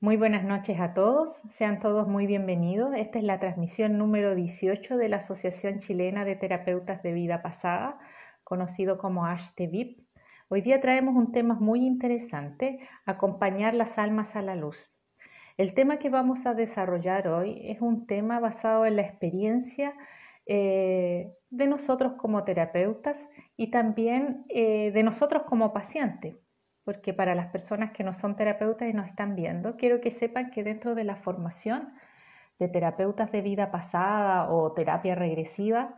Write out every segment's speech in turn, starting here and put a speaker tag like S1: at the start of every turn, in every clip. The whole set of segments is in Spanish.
S1: Muy buenas noches a todos, sean todos muy bienvenidos. Esta es la transmisión número 18 de la Asociación Chilena de Terapeutas de Vida Pasada, conocido como ASHTEVIP. Hoy día traemos un tema muy interesante, acompañar las almas a la luz. El tema que vamos a desarrollar hoy es un tema basado en la experiencia eh, de nosotros como terapeutas y también eh, de nosotros como pacientes porque para las personas que no son terapeutas y nos están viendo, quiero que sepan que dentro de la formación de terapeutas de vida pasada o terapia regresiva,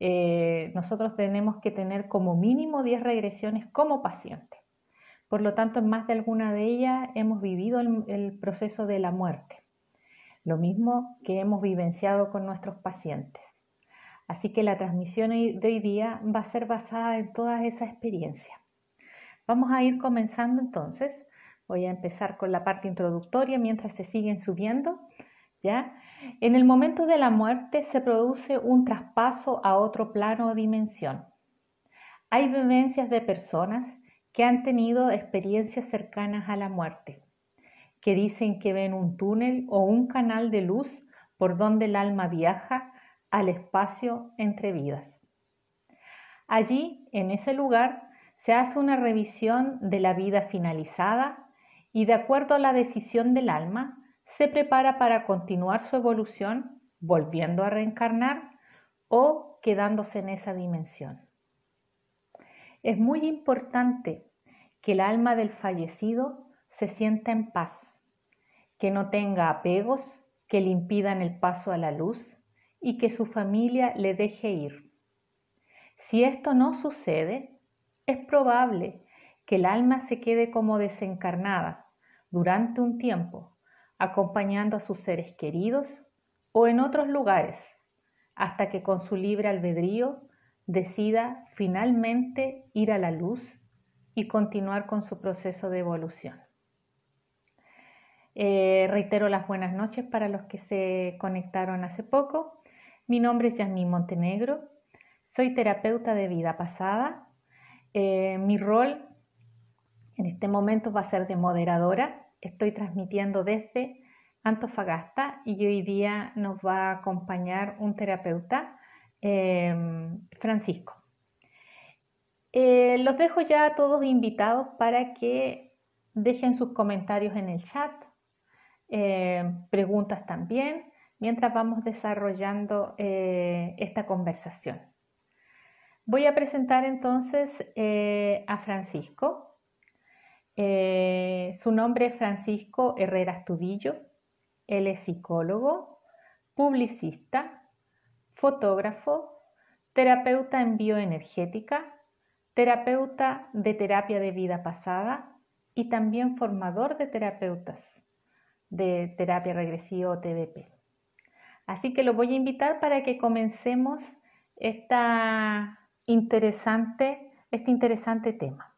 S1: eh, nosotros tenemos que tener como mínimo 10 regresiones como paciente. Por lo tanto, en más de alguna de ellas hemos vivido el, el proceso de la muerte, lo mismo que hemos vivenciado con nuestros pacientes. Así que la transmisión de hoy día va a ser basada en todas esas experiencias. Vamos a ir comenzando entonces. Voy a empezar con la parte introductoria mientras se siguen subiendo. ¿ya? En el momento de la muerte se produce un traspaso a otro plano o dimensión. Hay vivencias de personas que han tenido experiencias cercanas a la muerte, que dicen que ven un túnel o un canal de luz por donde el alma viaja al espacio entre vidas. Allí, en ese lugar, se hace una revisión de la vida finalizada y de acuerdo a la decisión del alma, se prepara para continuar su evolución volviendo a reencarnar o quedándose en esa dimensión. Es muy importante que el alma del fallecido se sienta en paz, que no tenga apegos que le impidan el paso a la luz y que su familia le deje ir. Si esto no sucede, es probable que el alma se quede como desencarnada durante un tiempo, acompañando a sus seres queridos o en otros lugares, hasta que con su libre albedrío decida finalmente ir a la luz y continuar con su proceso de evolución. Eh, reitero las buenas noches para los que se conectaron hace poco. Mi nombre es Yasmín Montenegro, soy terapeuta de vida pasada eh, mi rol en este momento va a ser de moderadora. Estoy transmitiendo desde Antofagasta y hoy día nos va a acompañar un terapeuta, em, Francisco. Eh, los dejo ya todos invitados para que dejen sus comentarios en el chat, preguntas también, mientras vamos desarrollando eh, esta conversación. Voy a presentar entonces eh, a Francisco. Eh, su nombre es Francisco Herrera Estudillo. Él es psicólogo, publicista, fotógrafo, terapeuta en bioenergética, terapeuta de terapia de vida pasada y también formador de terapeutas de terapia regresiva o TDP. Así que lo voy a invitar para que comencemos esta interesante, este interesante tema.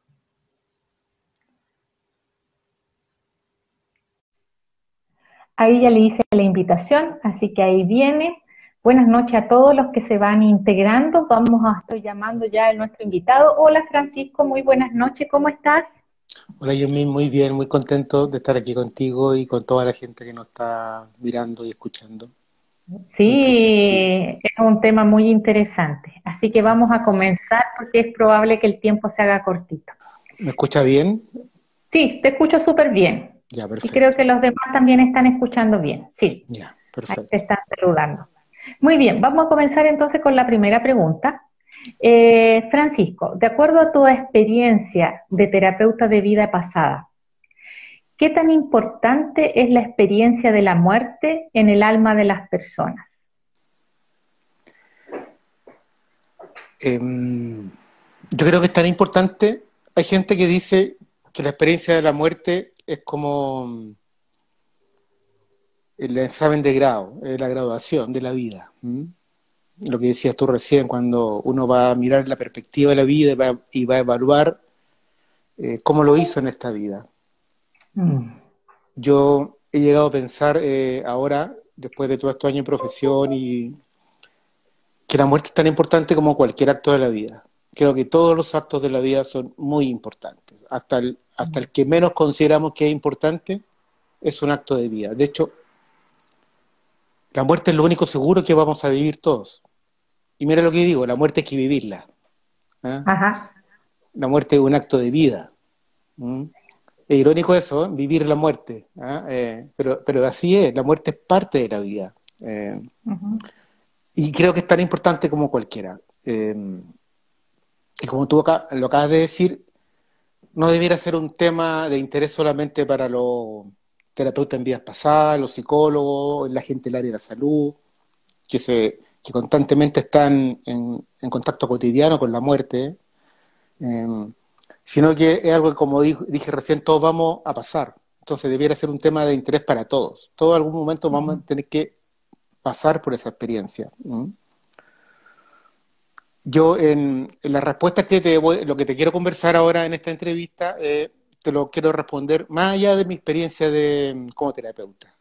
S1: Ahí ya le hice la invitación, así que ahí viene. Buenas noches a todos los que se van integrando. Vamos a estar llamando ya a nuestro invitado. Hola Francisco, muy buenas noches, ¿cómo estás?
S2: Hola Yomín, muy bien, muy contento de estar aquí contigo y con toda la gente que nos está mirando y escuchando.
S1: Sí, es un tema muy interesante. Así que vamos a comenzar porque es probable que el tiempo se haga cortito.
S2: ¿Me escucha bien?
S1: Sí, te escucho súper bien. Ya, perfecto. Y creo que los demás también están escuchando bien. Sí. Ya, perfecto. Ahí te están saludando. Muy bien, vamos a comenzar entonces con la primera pregunta. Eh, Francisco, de acuerdo a tu experiencia de terapeuta de vida pasada, ¿Qué tan importante es la experiencia de la muerte en el alma de las personas?
S2: Em, yo creo que es tan importante. Hay gente que dice que la experiencia de la muerte es como el examen de grado, la graduación de la vida. Lo que decías tú recién, cuando uno va a mirar la perspectiva de la vida y va, a evaluar eh, cómo lo hizo en esta vida. Mm. Yo he llegado a pensar eh, ahora, después de todo estos años en profesión, y que la muerte es tan importante como cualquier acto de la vida. Creo que todos los actos de la vida son muy importantes. Hasta el, hasta el que menos consideramos que es importante, es un acto de vida. De hecho, la muerte es lo único seguro que vamos a vivir todos. Y mira lo que digo, la muerte hay que vivirla. ¿ah? La muerte es un acto de vida. Es irónico eso, ¿eh? vivir la muerte. ¿ah? Eh, pero, pero así es, la muerte es parte de la vida. Eh, y creo que es tan importante como cualquiera. y como tú lo acabas de decir, no debiera ser un tema de interés solamente para los terapeutas en vidas pasadas, los psicólogos, la gente del área de la salud, que, se, que constantemente están en, contacto cotidiano con la muerte, sino que es algo que, como dije, recién, todos vamos a pasar. Entonces debiera ser un tema de interés para todos. Todos en algún momento vamos a tener que pasar por esa experiencia. Yo, en, la respuesta que te voy, lo que te quiero conversar ahora en esta entrevista, eh, te lo quiero responder más allá de mi experiencia de como terapeuta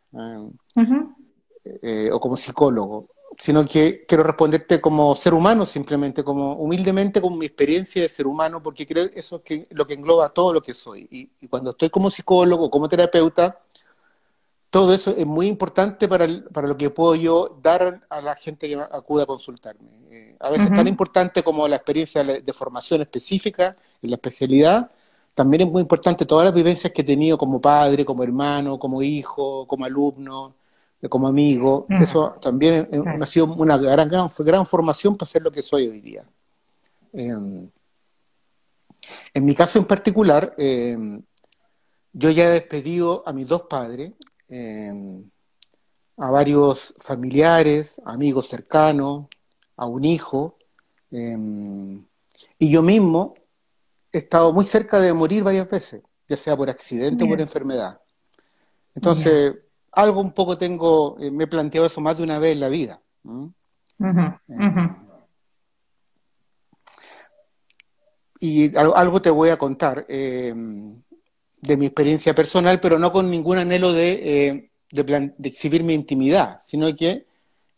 S2: eh, o como psicólogo, sino que quiero responderte como ser humano, simplemente, como humildemente con mi experiencia de ser humano, porque creo que eso es lo que engloba todo lo que soy. y cuando estoy como psicólogo, como terapeuta, todo eso es muy importante para, para, lo que puedo yo dar a la gente que acude a consultarme. Eh, a veces tan importante como la experiencia de formación específica en la especialidad, también es muy importante todas las vivencias que he tenido como padre, como hermano, como hijo, como alumno, como amigo. Eso también ha sido una gran, gran, gran, formación para ser lo que soy hoy día. Em, en mi caso en particular, em, yo ya he despedido a mis dos padres, Em, a varios familiares, amigos cercanos, a un hijo, y yo mismo he estado muy cerca de morir varias veces, ya sea por accidente o por enfermedad. Entonces, algo un poco tengo, eh, me he planteado eso más de una vez en la vida. Em, y algo, te voy a contar de mi experiencia personal, pero no con ningún anhelo de, eh, de, exhibir mi intimidad, sino que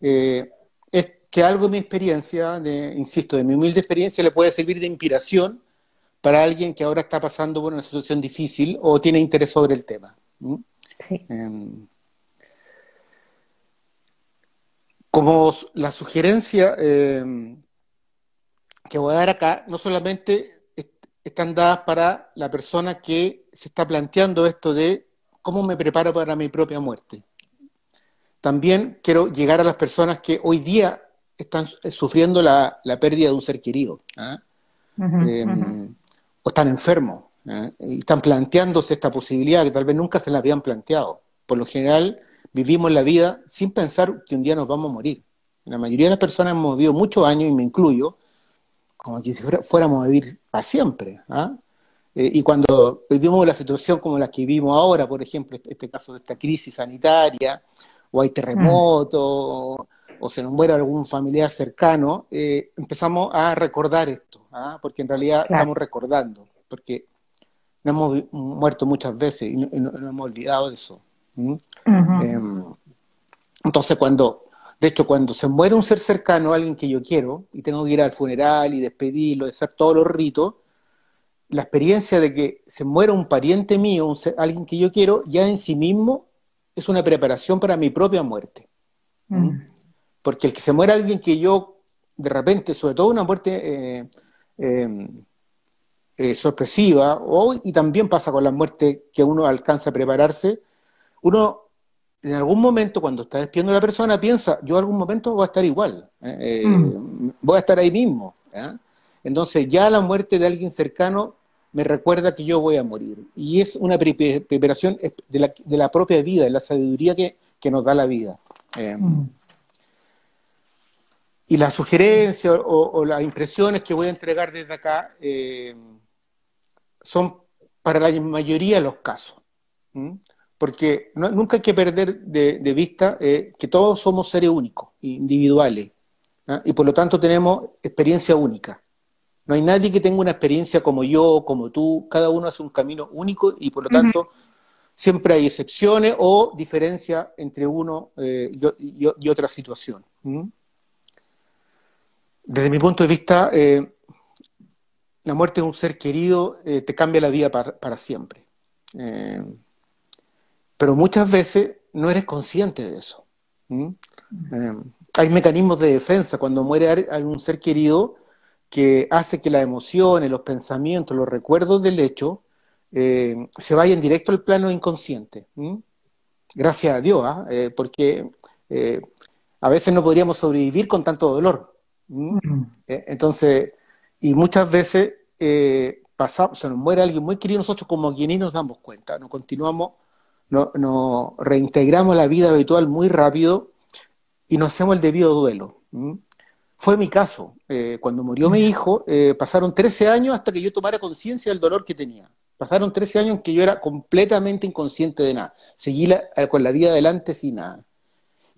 S2: eh, es que algo de mi experiencia, de, insisto, de mi humilde experiencia, le puede servir de inspiración para alguien que ahora está pasando por una situación difícil o tiene interés sobre el tema. Em, como la sugerencia em, que voy a dar acá, no solamente están dadas para la persona que se está planteando esto de cómo me preparo para mi propia muerte. También quiero llegar a las personas que hoy día están sufriendo la, pérdida de un ser querido, ¿ah? em, o están enfermos, ¿ah? y están planteándose esta posibilidad que tal vez nunca se la habían planteado. Por lo general, vivimos la vida sin pensar que un día nos vamos a morir. La mayoría de las personas hemos vivido muchos años, y me incluyo, como que si fuéramos a vivir para siempre. ¿ah? Eh, y cuando vivimos la situación como la que vivimos ahora, por ejemplo, este, este caso de esta crisis sanitaria, o hay terremoto, o se nos muere algún familiar cercano, eh, empezamos a recordar esto, ¿ah? porque en realidad estamos recordando, porque nos hemos muerto muchas veces y no, hemos olvidado de eso. Em, entonces, cuando de hecho, cuando se muere un ser cercano, alguien que yo quiero, y tengo que ir al funeral y despedirlo, hacer todos los ritos, la experiencia de que se muera un pariente mío, alguien que yo quiero, ya en sí mismo es una preparación para mi propia muerte. Mm. Porque el que se muera alguien que yo, de repente, sobre todo una muerte eh, em, eh, sorpresiva, y también pasa con la muerte que uno alcanza a prepararse, uno en algún momento, cuando está despidiendo a la persona, piensa, yo en algún momento voy a estar igual, ¿eh? Eh, mm. voy a estar ahí mismo. Entonces ya la muerte de alguien cercano me recuerda que yo voy a morir. Y es una preparación de la, de la propia vida, de la sabiduría que, nos da la vida. Eh, mm. Y las sugerencias o, las impresiones que voy a entregar desde acá son para la mayoría de los casos porque nunca hay que perder de, vista eh, que todos somos seres únicos, individuales, ¿ah? y por lo tanto tenemos experiencia única. No hay nadie que tenga una experiencia como yo, como tú, cada uno hace un camino único y por lo tanto siempre hay excepciones o diferencias entre uno eh, y, otra situación. Desde mi punto de vista, eh, la muerte de un ser querido te cambia la vida para, para siempre. Pero muchas veces no eres consciente de eso. Eh, hay mecanismos de defensa cuando muere algún ser querido que hace que las emociones, los pensamientos, los recuerdos del hecho eh, se vayan directo al plano inconsciente. Gracias a Dios, ¿ah? eh, porque a veces no podríamos sobrevivir con tanto dolor. entonces, y muchas veces pasamos, se nos muere alguien muy querido, nosotros como quienes nos damos cuenta, nos continuamos, nos no reintegramos la vida habitual muy rápido y nos hacemos el debido duelo. Fue mi caso. Eh, cuando murió mi hijo, eh, pasaron 13 años hasta que yo tomara conciencia del dolor que tenía. Pasaron 13 años en que yo era completamente inconsciente de nada. Seguí eh, con la vida adelante sin nada.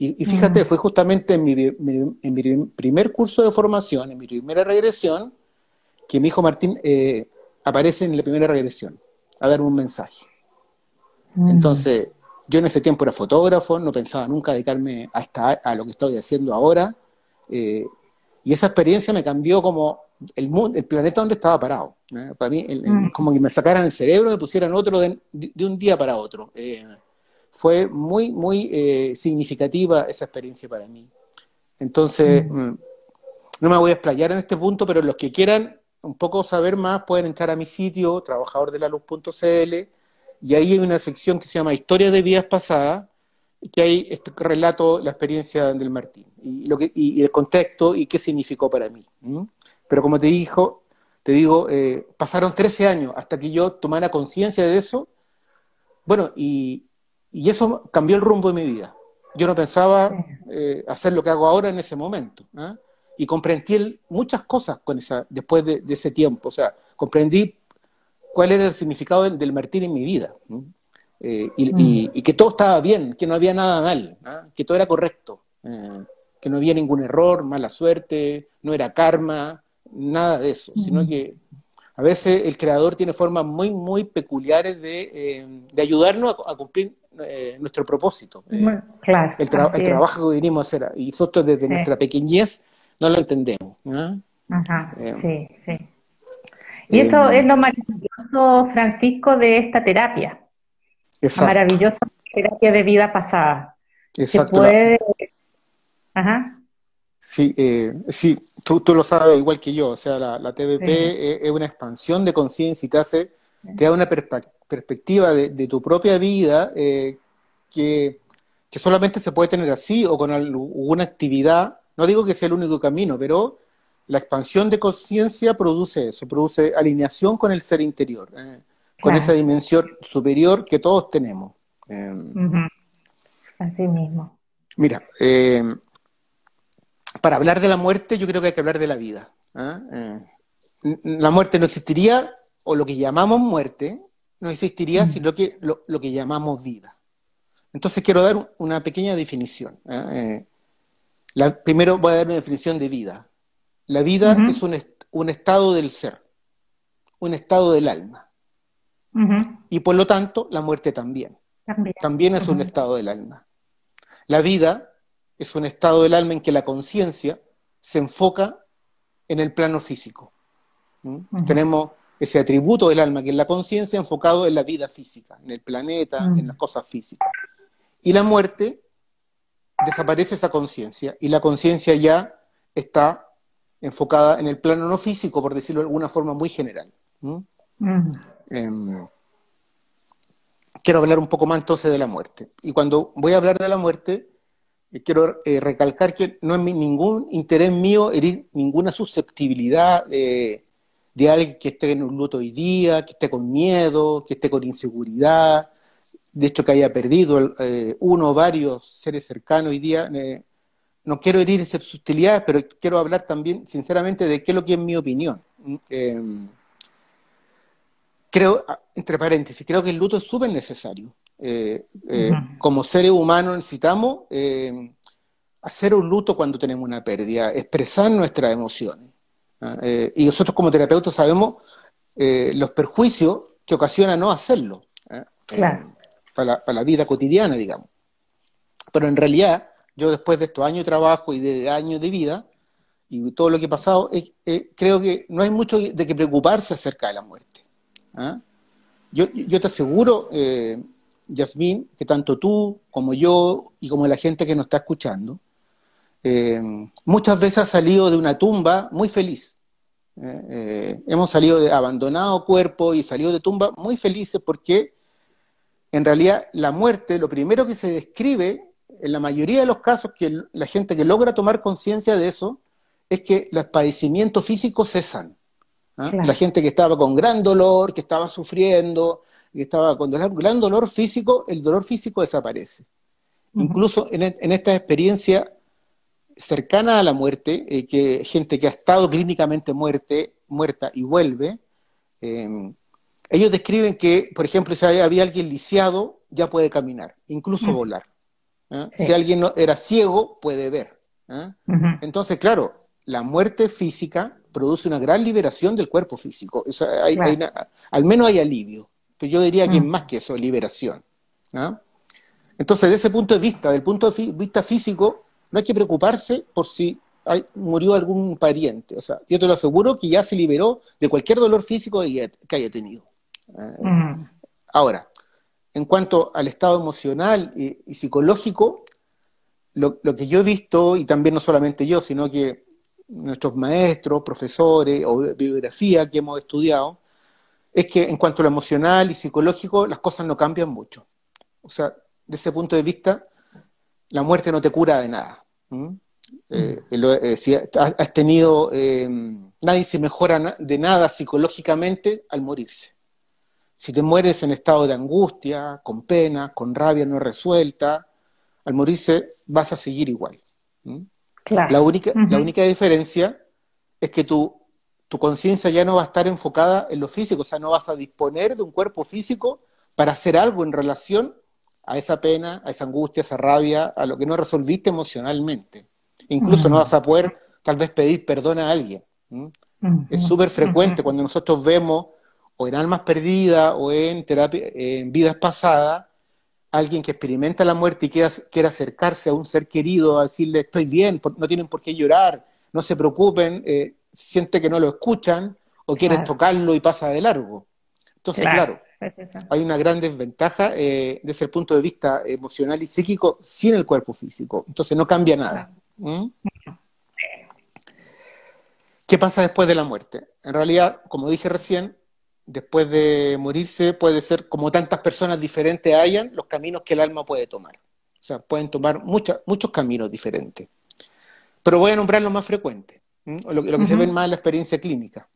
S2: Y, fíjate, fue justamente en mi, en mi, primer curso de formación, en mi primera regresión, que mi hijo Martín aparece en la primera regresión a darme un mensaje. Entonces, yo en ese tiempo era fotógrafo, no pensaba nunca dedicarme a, a lo que estoy haciendo ahora. Eh, y esa experiencia me cambió como el, mundo, el planeta donde estaba parado. ¿eh? Para mí, mm. como que me sacaran el cerebro y me pusieran otro de, un día para otro. Eh, fue muy, muy significativa esa experiencia para mí. Entonces, mm. Mm, no me voy a explayar en este punto, pero los que quieran un poco saber más pueden entrar a mi sitio, trabajadordelaluz.cl y ahí hay una sección que se llama Historia de vidas pasadas, que ahí este relato la experiencia del Martín y, lo que, y, el contexto y qué significó para mí. Pero como te dijo, te digo, eh, pasaron 13 años hasta que yo tomara conciencia de eso. Bueno, y, y, eso cambió el rumbo de mi vida. Yo no pensaba eh, hacer lo que hago ahora en ese momento. ¿ah? Y comprendí muchas cosas con esa, después de, de, ese tiempo. O sea, comprendí cuál era el significado del, Martín en mi vida. Eh, mm. y, que todo estaba bien, que no había nada mal, ¿ah? que todo era correcto, eh, que no había ningún error, mala suerte, no era karma, nada de eso, sino mm. que a veces el creador tiene formas muy, muy peculiares de, eh, ayudarnos a, cumplir nuestro propósito.
S1: claro,
S2: el, trabajo que vinimos a hacer, y nosotros desde nuestra pequeñez no lo entendemos.
S1: Ajá, sí, sí. Y eso es lo maravilloso, Francisco, de esta terapia. Exacto. maravillosa terapia de vida pasada.
S2: Exacto.
S1: Se puede... Ajá.
S2: Sí, eh, sí tú, tú, lo sabes igual que yo. O sea, la, TVP es, una expansión de conciencia y te hace, te da una perspectiva de, tu propia vida eh, que, que solamente se puede tener así o con alguna actividad. No digo que sea el único camino, pero la expansión de conciencia produce eso, produce alineación con el ser interior, eh, con esa dimensión superior que todos tenemos.
S1: Em, Así mismo.
S2: Mira, em, para hablar de la muerte yo creo que hay que hablar de la vida. ¿ah? Eh, la muerte no existiría, o lo que llamamos muerte, no existiría, sino que lo, que llamamos vida. Entonces quiero dar una pequeña definición. ¿ah? Eh, primero voy a dar una definición de vida. La vida es un, estado del ser, un estado del alma. Y por lo tanto, la muerte también. También, es un estado del alma. La vida es un estado del alma en que la conciencia se enfoca en el plano físico. Tenemos ese atributo del alma, que es la conciencia, enfocado en la vida física, en el planeta, en las cosas físicas. Y la muerte desaparece esa conciencia y la conciencia ya está enfocada en el plano no físico, por decirlo de alguna forma muy general. Em, quiero hablar un poco más entonces de la muerte. Y cuando voy a hablar de la muerte, eh, quiero eh, recalcar que no es ningún interés mío herir ninguna susceptibilidad de alguien que esté en un luto hoy día, que esté con miedo, que esté con inseguridad, de hecho que haya perdido eh, uno o varios seres cercanos hoy día no quiero herir esas sutilidades, pero quiero hablar también sinceramente de qué es lo que es mi opinión. Em, creo, ah, entre paréntesis, creo que el luto es súper necesario. Eh, eh, como seres humanos necesitamos em, hacer un luto cuando tenemos una pérdida, expresar nuestras emociones. ¿ah? Eh, y nosotros como terapeutas sabemos los perjuicios que ocasiona no hacerlo ¿ah? para, para la vida cotidiana, digamos. Pero en realidad yo después de estos años de trabajo y de años de vida y todo lo que he pasado, creo que no hay mucho de que preocuparse acerca de la muerte. ¿ah? Yo, te aseguro eh, Yasmín, que tanto tú como yo y como la gente que nos está escuchando, eh, muchas veces ha salido de una tumba muy feliz. Eh, eh, hemos salido de abandonado cuerpo y salido de tumba muy felices porque en realidad la muerte, lo primero que se describe en la mayoría de los casos que la gente que logra tomar conciencia de eso es que los padecimientos físicos cesan. ¿ah? La gente que estaba con gran dolor, que estaba sufriendo, que estaba con gran dolor físico, el dolor físico desaparece. Incluso en, en, esta experiencia cercana a la muerte, eh, que gente que ha estado clínicamente muerte, muerta y vuelve, em, ellos describen que, por ejemplo, si había alguien lisiado, ya puede caminar, incluso volar. ¿Ah? Si alguien no, era ciego, puede ver. ¿ah? Entonces, claro, la muerte física produce una gran liberación del cuerpo físico. al menos hay alivio. Pero yo diría que es mm. más que eso, liberación. ¿ah? Entonces, desde ese punto de vista, del punto de vista físico, no hay que preocuparse por si murió algún pariente. O sea, yo te lo aseguro que ya se liberó de cualquier dolor físico que haya tenido. Ahora, en cuanto al estado emocional y, psicológico, lo, que yo he visto, y también no solamente yo, sino que nuestros maestros, profesores o biografía que hemos estudiado, es que en cuanto a lo emocional y psicológico, las cosas no cambian mucho. O sea, de ese punto de vista, la muerte no te cura de nada. Eh, eh, si has tenido, eh, nadie se mejora de nada psicológicamente al morirse. Si te mueres en estado de angustia, con pena, con rabia no resuelta, al morirse vas a seguir igual. La, única, la única diferencia es que tu, tu conciencia ya no va a estar enfocada en lo físico, o sea, no vas a disponer de un cuerpo físico para hacer algo en relación a esa pena, a esa angustia, a esa rabia, a lo que no resolviste emocionalmente. Incluso no vas a poder tal vez pedir perdón a alguien. Es súper frecuente cuando nosotros vemos o en almas perdidas o en, terapia, en vidas pasadas, alguien que experimenta la muerte y quiere, acercarse a un ser querido, a decirle estoy bien, no tienen por qué llorar, no se preocupen, eh, siente que no lo escuchan o quieren tocarlo y pasa de largo. Entonces, claro, hay una gran desventaja eh, desde el punto de vista emocional y psíquico sin el cuerpo físico. Entonces no cambia nada. ¿Mm? ¿Qué pasa después de la muerte? En realidad, como dije recién, después de morirse puede ser como tantas personas diferentes hayan los caminos que el alma puede tomar. O sea, pueden tomar muchos caminos diferentes. Pero voy a nombrar los más frecuentes, lo, que se ve más en la experiencia clínica.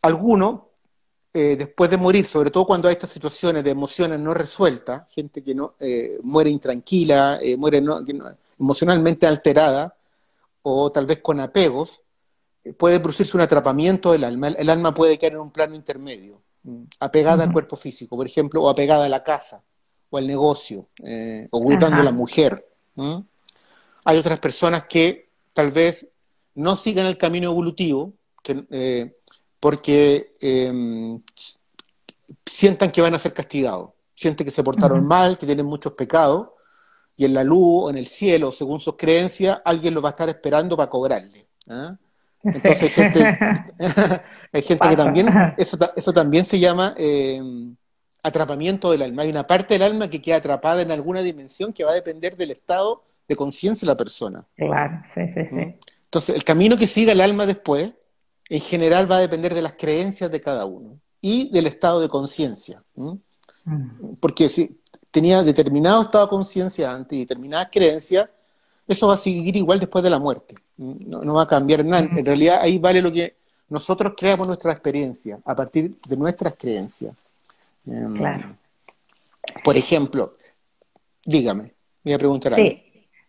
S2: Algunos, eh, después de morir, sobre todo cuando hay estas situaciones de emociones no resueltas, gente que no eh, muere intranquila, eh, muere emocionalmente alterada, o tal vez con apegos, puede producirse un atrapamiento del alma. El, alma puede quedar en un plano intermedio, mm, apegada al cuerpo físico, por ejemplo, o apegada a la casa, o al negocio, eh, o cuidando a la mujer. Hay otras personas que tal vez no sigan el camino evolutivo, eh, porque em, sientan que van a ser castigados, sienten que se portaron mal, que tienen muchos pecados, y en la luz o en el cielo, según sus creencias, alguien lo va a estar esperando para cobrarle. ¿ah? Entonces hay gente, hay gente que también, eso, eso también se llama eh, atrapamiento del alma. Hay una parte del alma que queda atrapada en alguna dimensión que va a depender del estado de conciencia de la persona.
S1: Claro, sí, sí, sí. ¿Mm?
S2: Entonces, el camino que siga el alma después, en general va a depender de las creencias de cada uno y del estado de conciencia. Mm. Porque si tenía determinado estado de conciencia antes y determinadas creencias, eso va a seguir igual después de la muerte no, va a cambiar nada. En realidad ahí vale lo que nosotros creamos nuestra experiencia, a partir de nuestras creencias. Em, claro. Por ejemplo, dígame, me iba a preguntar
S1: sí.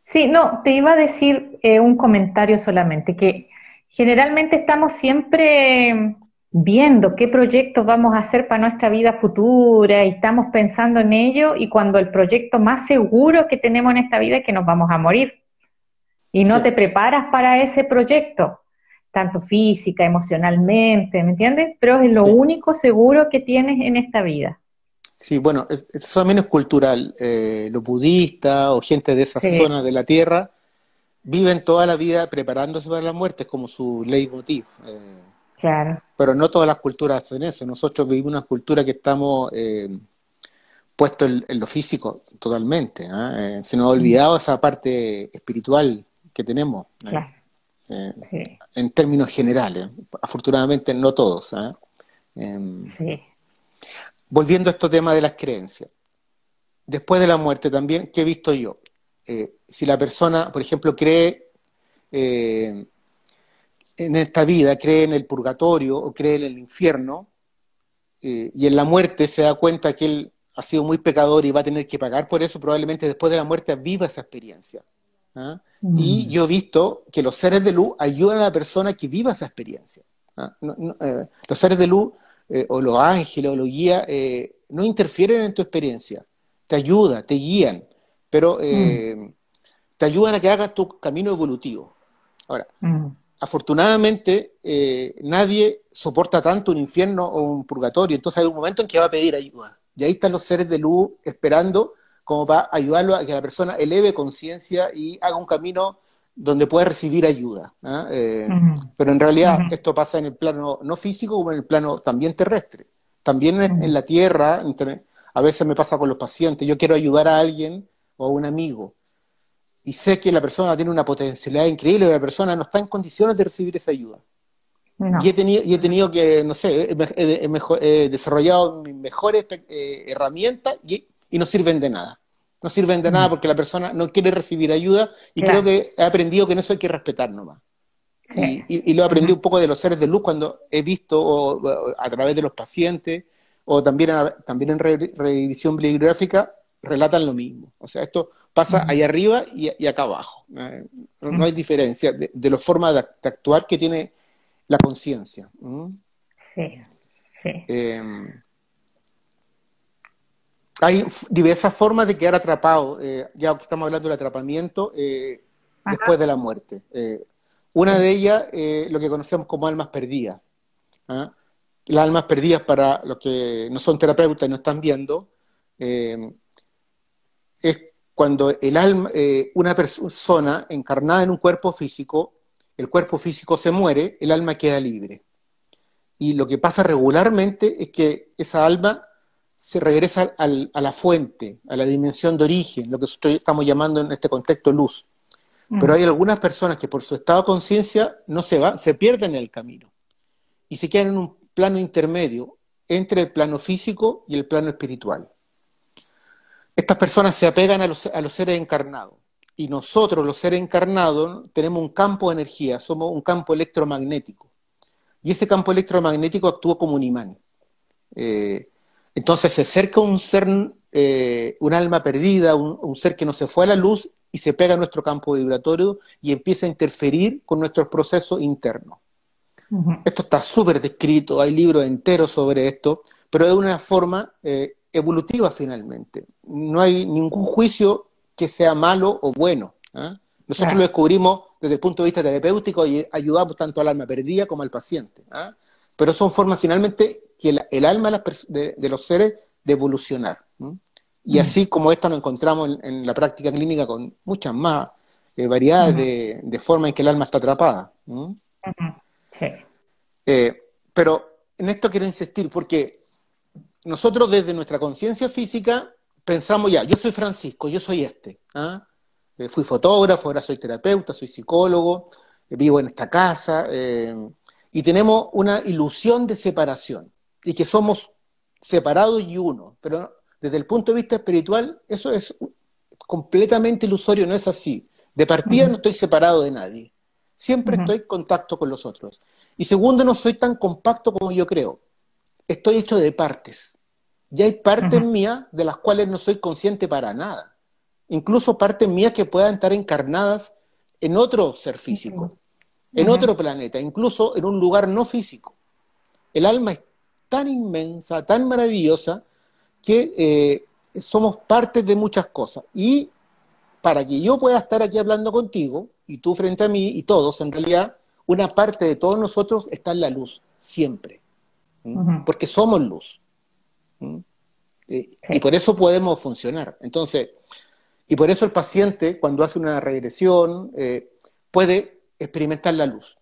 S1: Sí, no, te iba a decir eh, un comentario solamente, que generalmente estamos siempre viendo qué proyectos vamos a hacer para nuestra vida futura y estamos pensando en ello y cuando el proyecto más seguro que tenemos en esta vida es que nos vamos a morir y no te preparas para ese proyecto, tanto física, emocionalmente, ¿me entiendes? Pero es lo único seguro que tienes en esta vida.
S2: Sí, bueno, eso también es cultural. Eh, los budistas o gente de esa zona de la Tierra viven toda la vida preparándose para la muerte, es como su leitmotiv. Eh, claro. Pero no todas las culturas hacen eso. Nosotros vivimos una cultura que estamos eh, puesto en, lo físico totalmente. ¿ah? se nos ha olvidado esa parte espiritual que tenemos. En términos generales. Afortunadamente no todos. Em, volviendo a estos temas de las creencias. Después de la muerte también, ¿qué he visto yo? si la persona, por ejemplo, cree en esta vida, cree en el purgatorio o cree en el infierno, eh, y en la muerte se da cuenta que él ha sido muy pecador y va a tener que pagar por eso, probablemente después de la muerte viva esa experiencia. ¿Ah? Mm. Y yo he visto que los seres de luz ayudan a la persona que viva esa experiencia. ¿ah? Eh, los seres de luz, eh, o los ángeles, o los guías, no interfieren en tu experiencia, te ayudan, te guían, pero mm. te ayudan a que hagas tu camino evolutivo. Ahora, mm afortunadamente eh, nadie soporta tanto un infierno o un purgatorio, entonces hay un momento en que va a pedir ayuda. Y ahí están los seres de luz esperando como para ayudarlo a que la persona eleve conciencia y haga un camino donde pueda recibir ayuda. ¿ah? Eh, pero en realidad esto pasa en el plano no físico como en el plano también terrestre. También en, la tierra, a veces me pasa con los pacientes, yo quiero ayudar a alguien o a un amigo y sé que la persona tiene una potencialidad increíble, pero la persona no está en condiciones de recibir esa ayuda. Y, he tenido, y he tenido que, no sé, he, desarrollado mis mejores eh, herramientas y, no sirven de nada. No sirven de nada porque la persona no quiere recibir ayuda y creo que he aprendido que en eso hay que respetar nomás. Y, lo he aprendido un poco de los seres de luz cuando he visto a través de los pacientes o también, también en revisión bibliográfica relatan lo mismo. O sea, esto pasa ahí arriba y, acá abajo. no, hay diferencia de, la forma de, actuar que tiene la conciencia. Sí, sí. Em, hay diversas formas de quedar atrapado, eh, ya que estamos hablando del atrapamiento, eh, después de la muerte. Eh, una de ellas, lo que conocemos como almas perdidas. ¿ah? Las almas perdidas, para los que no son terapeutas y no están viendo, es cuando el alma, una persona encarnada en un cuerpo físico, el cuerpo físico se muere, el alma queda libre. Y lo que pasa regularmente es que esa alma se regresa a la fuente, a la dimensión de origen, lo que nosotros estamos llamando en este contexto luz. Mm. Pero hay algunas personas que por su estado de conciencia no se van, se pierden en el camino y se quedan en un plano intermedio entre el plano físico y el plano espiritual estas personas se apegan a los, seres encarnados. Y nosotros, los seres encarnados, tenemos un campo de energía, somos un campo electromagnético. Y ese campo electromagnético actúa como un imán. Eh, entonces se acerca un ser, eh, un alma perdida, un, ser que no se fue a la luz y se pega a nuestro campo vibratorio y empieza a interferir con nuestros procesos internos. Esto está súper descrito, hay libros enteros sobre esto, pero de una forma eh, evolutiva finalmente. No hay ningún juicio que sea malo o bueno. ¿ah? Nosotros lo descubrimos desde el punto de vista terapéutico y ayudamos tanto al alma perdida como al paciente. ¿ah? Pero son formas finalmente que el, alma de, los seres de evolucionar. Y mm. así como esto nos encontramos en, la práctica clínica con muchas más eh, variedades de, formas en que el alma está atrapada. Sí. Eh, pero en esto quiero insistir porque nosotros desde nuestra conciencia física pensamos ya, yo soy Francisco, yo soy este. ¿ah? Eh, fui fotógrafo, ahora soy terapeuta, soy psicólogo, vivo en esta casa, y tenemos una ilusión de separación, y que somos separados y uno, pero desde el punto de vista espiritual eso es completamente ilusorio, no es así. De partida no estoy separado de nadie, siempre estoy en contacto con los otros. Y segundo, no soy tan compacto como yo creo, estoy hecho de partes. Y hay partes mías de las cuales no soy consciente para nada. Incluso partes mías que puedan estar encarnadas en otro ser físico, en otro planeta, incluso en un lugar no físico. El alma es tan inmensa, tan maravillosa, que eh, somos partes de muchas cosas. Y para que yo pueda estar aquí hablando contigo, y tú frente a mí, y todos, en realidad, una parte de todos nosotros está en la luz, siempre. Porque somos luz. Y por eso podemos funcionar. Entonces, y por eso el paciente, cuando hace una regresión, eh, puede experimentar la luz,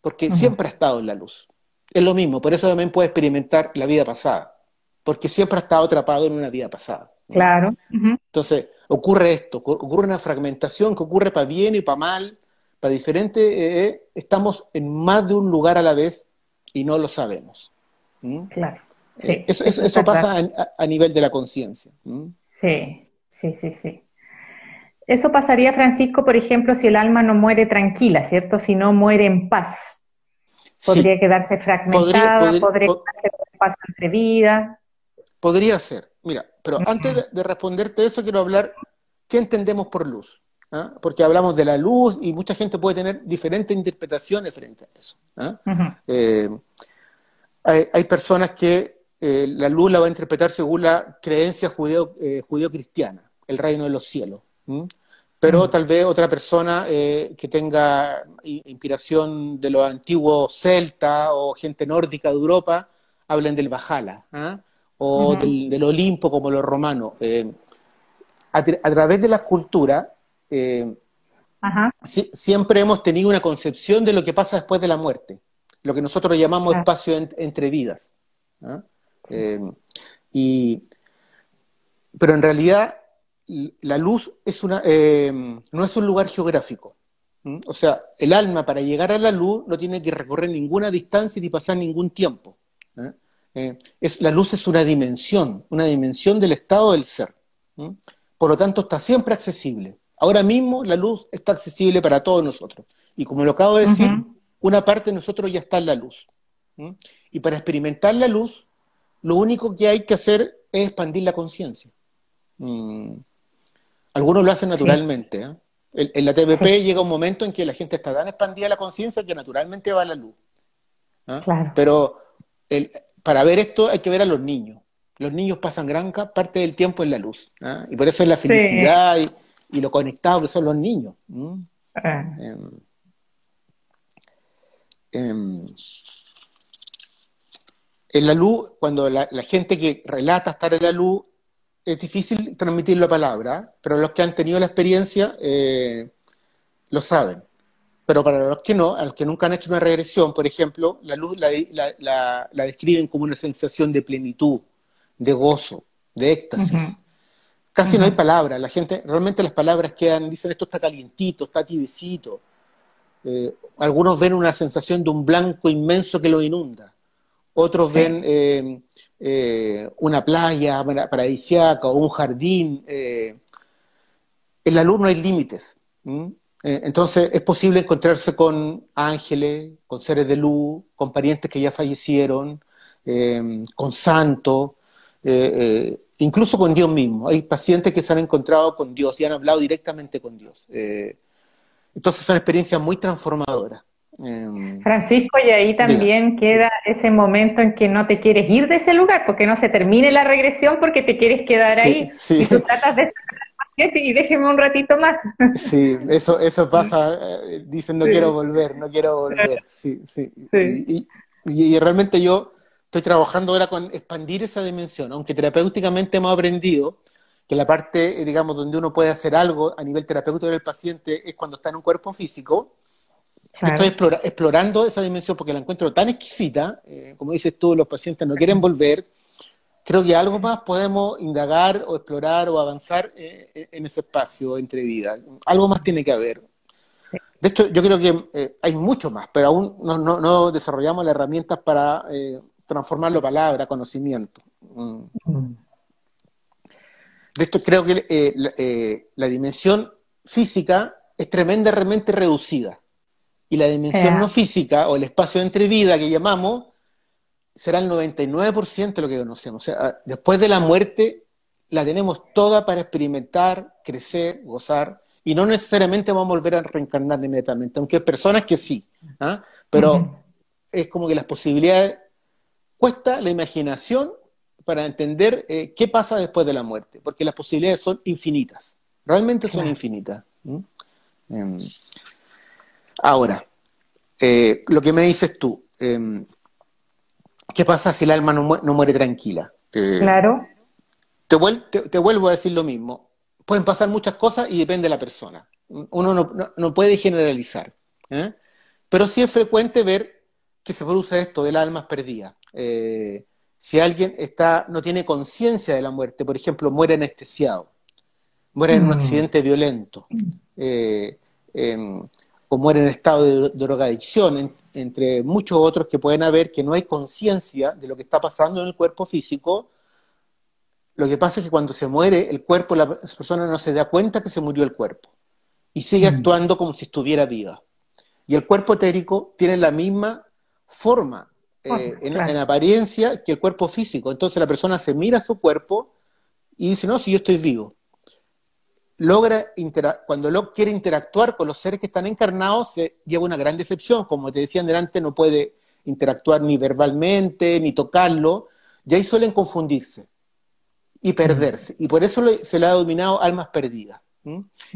S2: porque siempre ha estado en la luz. Es lo mismo, por eso también puede experimentar la vida pasada, porque siempre ha estado atrapado en una vida pasada.
S1: Claro.
S2: Entonces, ocurre esto, ocurre una fragmentación que ocurre para bien y para mal, para diferente, eh, eh, estamos en más de un lugar a la vez y no lo sabemos.
S1: Claro.
S2: Eh, eso, pasa a, nivel de la conciencia.
S1: Sí, sí, sí, sí. Eso pasaría, Francisco, por ejemplo, si el alma no muere tranquila, ¿cierto? Si no muere en paz. Podría quedarse fragmentada, podría, quedarse con espacio entre vidas.
S2: Podría ser. Mira, pero antes de, responderte eso, quiero hablar, ¿qué entendemos por luz? ¿Ah? Porque hablamos de la luz y mucha gente puede tener diferentes interpretaciones frente a eso. ¿ah? Eh, hay, personas que eh, la luz la va a interpretar según la creencia judeo, eh, cristiana el reino de los cielos. Pero tal vez otra persona que tenga inspiración de los antiguos celtas o gente nórdica de Europa hablen del Bajala. ¿ah? o del, Olimpo como los romanos. Eh, a, través de la cultura, eh, siempre hemos tenido una concepción de lo que pasa después de la muerte, lo que nosotros llamamos espacio entre vidas. ¿ah? Eh, pero en realidad la luz es una, no es un lugar geográfico. O sea, el alma para llegar a la luz no tiene que recorrer ninguna distancia ni pasar ningún tiempo. Eh, es, la luz es una dimensión, una dimensión del estado del ser. Por lo tanto, está siempre accesible. Ahora mismo la luz está accesible para todos nosotros. Y como lo acabo de decir, una parte de nosotros ya está en la luz. Y para experimentar la luz, lo único que hay que hacer es expandir la conciencia. Mm. Algunos lo hacen naturalmente. ¿eh? En, la TVP llega un momento en que la gente está tan expandida la conciencia que naturalmente va a la luz. ¿ah? Pero el, para ver esto hay que ver a los niños. Los niños pasan gran parte del tiempo en la luz. ¿ah? Y por eso es la felicidad y, lo conectado que son los niños. Ah. Em, em, en la luz, cuando la, gente que relata estar en la luz, es difícil transmitir la palabra, pero los que han tenido la experiencia eh, lo saben. Pero para los que no, a los que nunca han hecho una regresión, por ejemplo, la luz la, describen como una sensación de plenitud, de gozo, de éxtasis. Casi no hay palabras, la gente, realmente las palabras quedan, dicen esto está calientito, está tibecito. Eh, algunos ven una sensación de un blanco inmenso que lo inunda. Otros ven eh, eh, una playa paradisiaca o un jardín. en la luz no hay límites. Eh, entonces es posible encontrarse con ángeles, con seres de luz, con parientes que ya fallecieron, eh, con santos, eh, incluso con Dios mismo. Hay pacientes que se han encontrado con Dios y han hablado directamente con Dios. entonces son experiencias muy transformadoras.
S1: Francisco, y ahí también queda ese momento en que no te quieres ir de ese lugar, porque no se termine la regresión porque te quieres quedar ahí. Y tú tratas de y déjeme un ratito más.
S2: Sí, eso, eso pasa, eh, dicen no quiero volver, no quiero volver, sí, sí. Y, realmente yo estoy trabajando ahora con expandir esa dimensión, aunque terapéuticamente hemos aprendido que la parte, eh, digamos, donde uno puede hacer algo a nivel terapéutico del paciente es cuando está en un cuerpo físico. Estoy explorando esa dimensión porque la encuentro tan exquisita, eh, como dices tú, los pacientes no quieren volver, creo que algo más podemos indagar o explorar o avanzar eh, en ese espacio entre vidas. Algo más tiene que haber. De hecho, yo creo que eh, hay mucho más, pero aún no, desarrollamos las herramientas para transformarlo en palabra, conocimiento. Mm. De hecho, creo que la, dimensión física es tremendamente reducida. Y la dimensión no física, o el espacio entre vida que llamamos, será el 99% de lo que conocemos. O sea, después de la muerte la tenemos toda para experimentar, crecer, gozar, y no necesariamente vamos a volver a reencarnar inmediatamente, aunque hay personas que sí, ¿ah? pero es como que las posibilidades, cuesta la imaginación para entender eh, qué pasa después de la muerte, porque las posibilidades son infinitas, realmente son infinitas. Ahora, eh, lo que me dices tú, em, ¿Qué pasa si el alma no, muere tranquila?
S1: Eh, claro.
S2: Te, vuelvo a decir lo mismo. Pueden pasar muchas cosas y depende de la persona. Uno no, puede generalizar. ¿eh? Pero sí es frecuente ver que se produce esto del alma perdida. Si alguien está, no tiene conciencia de la muerte, por ejemplo, muere anestesiado, muere en un mm. accidente violento, eh, em, o muere en estado de drogadicción, entre muchos otros que pueden haber, que no hay conciencia de lo que está pasando en el cuerpo físico, lo que pasa es que cuando se muere el cuerpo, la persona no se da cuenta que se murió el cuerpo y sigue mm. actuando como si estuviera viva. Y el cuerpo etérico tiene la misma forma eh, en, apariencia que el cuerpo físico. Entonces la persona se mira a su cuerpo y dice, no, si yo estoy vivo. Logra cuando lo quiere interactuar con los seres que están encarnados, se lleva una gran decepción. Como te decían delante, no puede interactuar ni verbalmente, ni tocarlo, y ahí suelen confundirse y perderse. Y por eso se le ha dominado almas perdidas.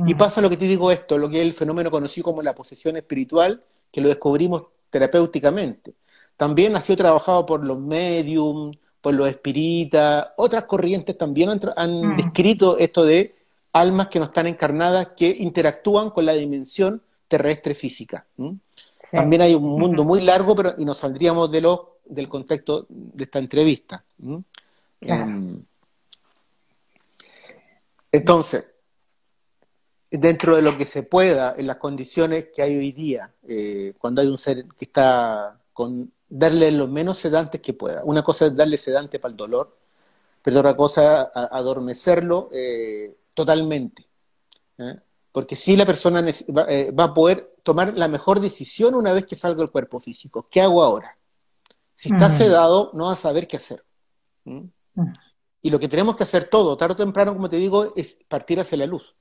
S2: Y pasa lo que te digo esto, lo que es el fenómeno conocido como la posesión espiritual, que lo descubrimos terapéuticamente. También ha sido trabajado por los medium, por los espíritas, otras corrientes también han, descrito esto de almas que no están encarnadas, que interactúan con la dimensión terrestre física. También hay un mundo muy largo, pero y nos saldríamos de lo, del contexto de esta entrevista. Em, entonces, dentro de lo que se pueda, en las condiciones que hay hoy día, eh, cuando hay un ser que está con darle lo menos sedantes que pueda. Una cosa es darle sedante para el dolor, pero otra cosa es adormecerlo eh, totalmente. ¿eh? Porque si la persona eh, va, a poder tomar la mejor decisión una vez que salga del cuerpo físico. ¿Qué hago ahora? Si está sedado, no va a saber qué hacer. Y lo que tenemos que hacer todo, tarde o temprano, como te digo, es partir hacia la luz.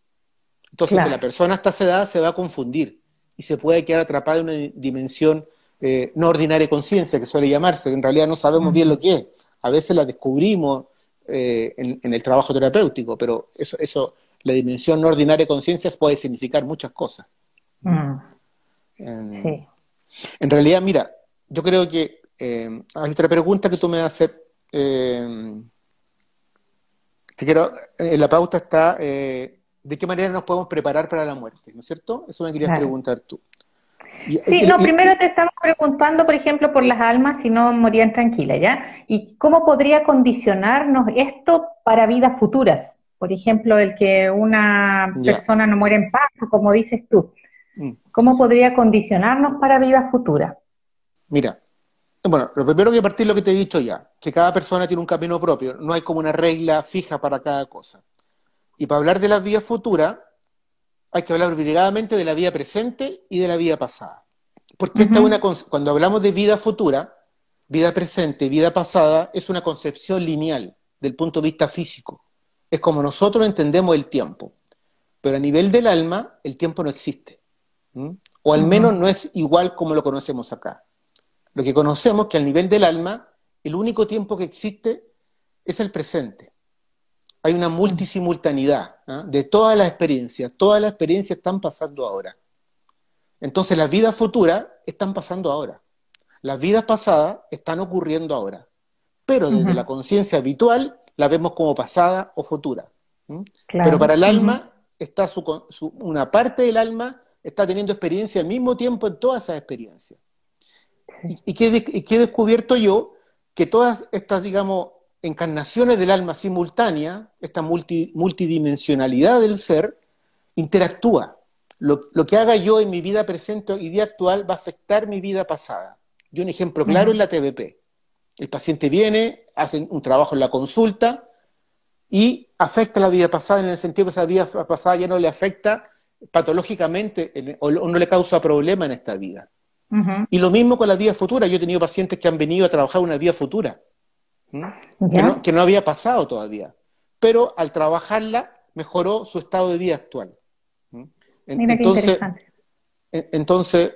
S2: Entonces, si la persona está sedada, se va a confundir y se puede quedar atrapada en una dimensión eh, no ordinaria conciencia, que suele llamarse, que en realidad no sabemos bien lo que es. A veces la descubrimos eh, en, el trabajo terapéutico, pero eso, eso la dimensión no ordinaria conciencia puede significar muchas cosas.
S1: Mm. sí.
S2: En realidad, mira, yo creo que eh, otra pregunta que tú me vas a hacer, eh, quiero, en la pauta está de qué manera nos podemos preparar para la muerte, ¿no es cierto? Eso me querías preguntar tú.
S1: Sí, no, primero te estamos preguntando, por ejemplo, por las almas si no morían tranquilas, ¿ya? ¿Y cómo podría condicionarnos esto para vidas futuras? Por ejemplo, el que una persona no muere en paz, como dices tú. Mm. ¿Cómo podría condicionarnos para vidas futuras?
S2: Mira, bueno, lo primero que partir lo que te he dicho ya, que cada persona tiene un camino propio, no hay como una regla fija para cada cosa. Y para hablar de las vidas futuras, hay que hablar obligadamente de la vida presente y de la vida pasada. Porque esta una, cuando hablamos de vida futura, vida presente, vida pasada, es una concepción lineal del punto de vista físico. Es como nosotros entendemos el tiempo. Pero a nivel del alma, el tiempo no existe. O al menos no es igual como lo conocemos acá. Lo que conocemos que al nivel del alma, el único tiempo que existe es el presente hay una multisimultaneidad ¿ah? de todas las experiencias. Todas las experiencias están pasando ahora. Entonces las vidas futuras están pasando ahora. Las vidas pasadas están ocurriendo ahora. Pero desde la conciencia habitual la vemos como pasada o futura. Pero para el alma, está una parte del alma está teniendo experiencia al mismo tiempo en todas esas experiencias. ¿Y, qué, y qué he descubierto yo? Que todas estas, digamos, encarnaciones del alma simultánea, esta multidimensionalidad del ser, interactúa. Lo, que haga yo en mi vida presente y día actual va a afectar mi vida pasada. Y un ejemplo claro es la TBP. El paciente viene, hace un trabajo en la consulta y afecta la vida pasada en el sentido que esa vida pasada ya no le afecta patológicamente o no le causa problema en esta vida. Y lo mismo con la vida futura. Yo he tenido pacientes que han venido a trabajar una vida futura que no, había pasado todavía. Pero al trabajarla mejoró su estado de vida actual.
S1: entonces,
S2: entonces,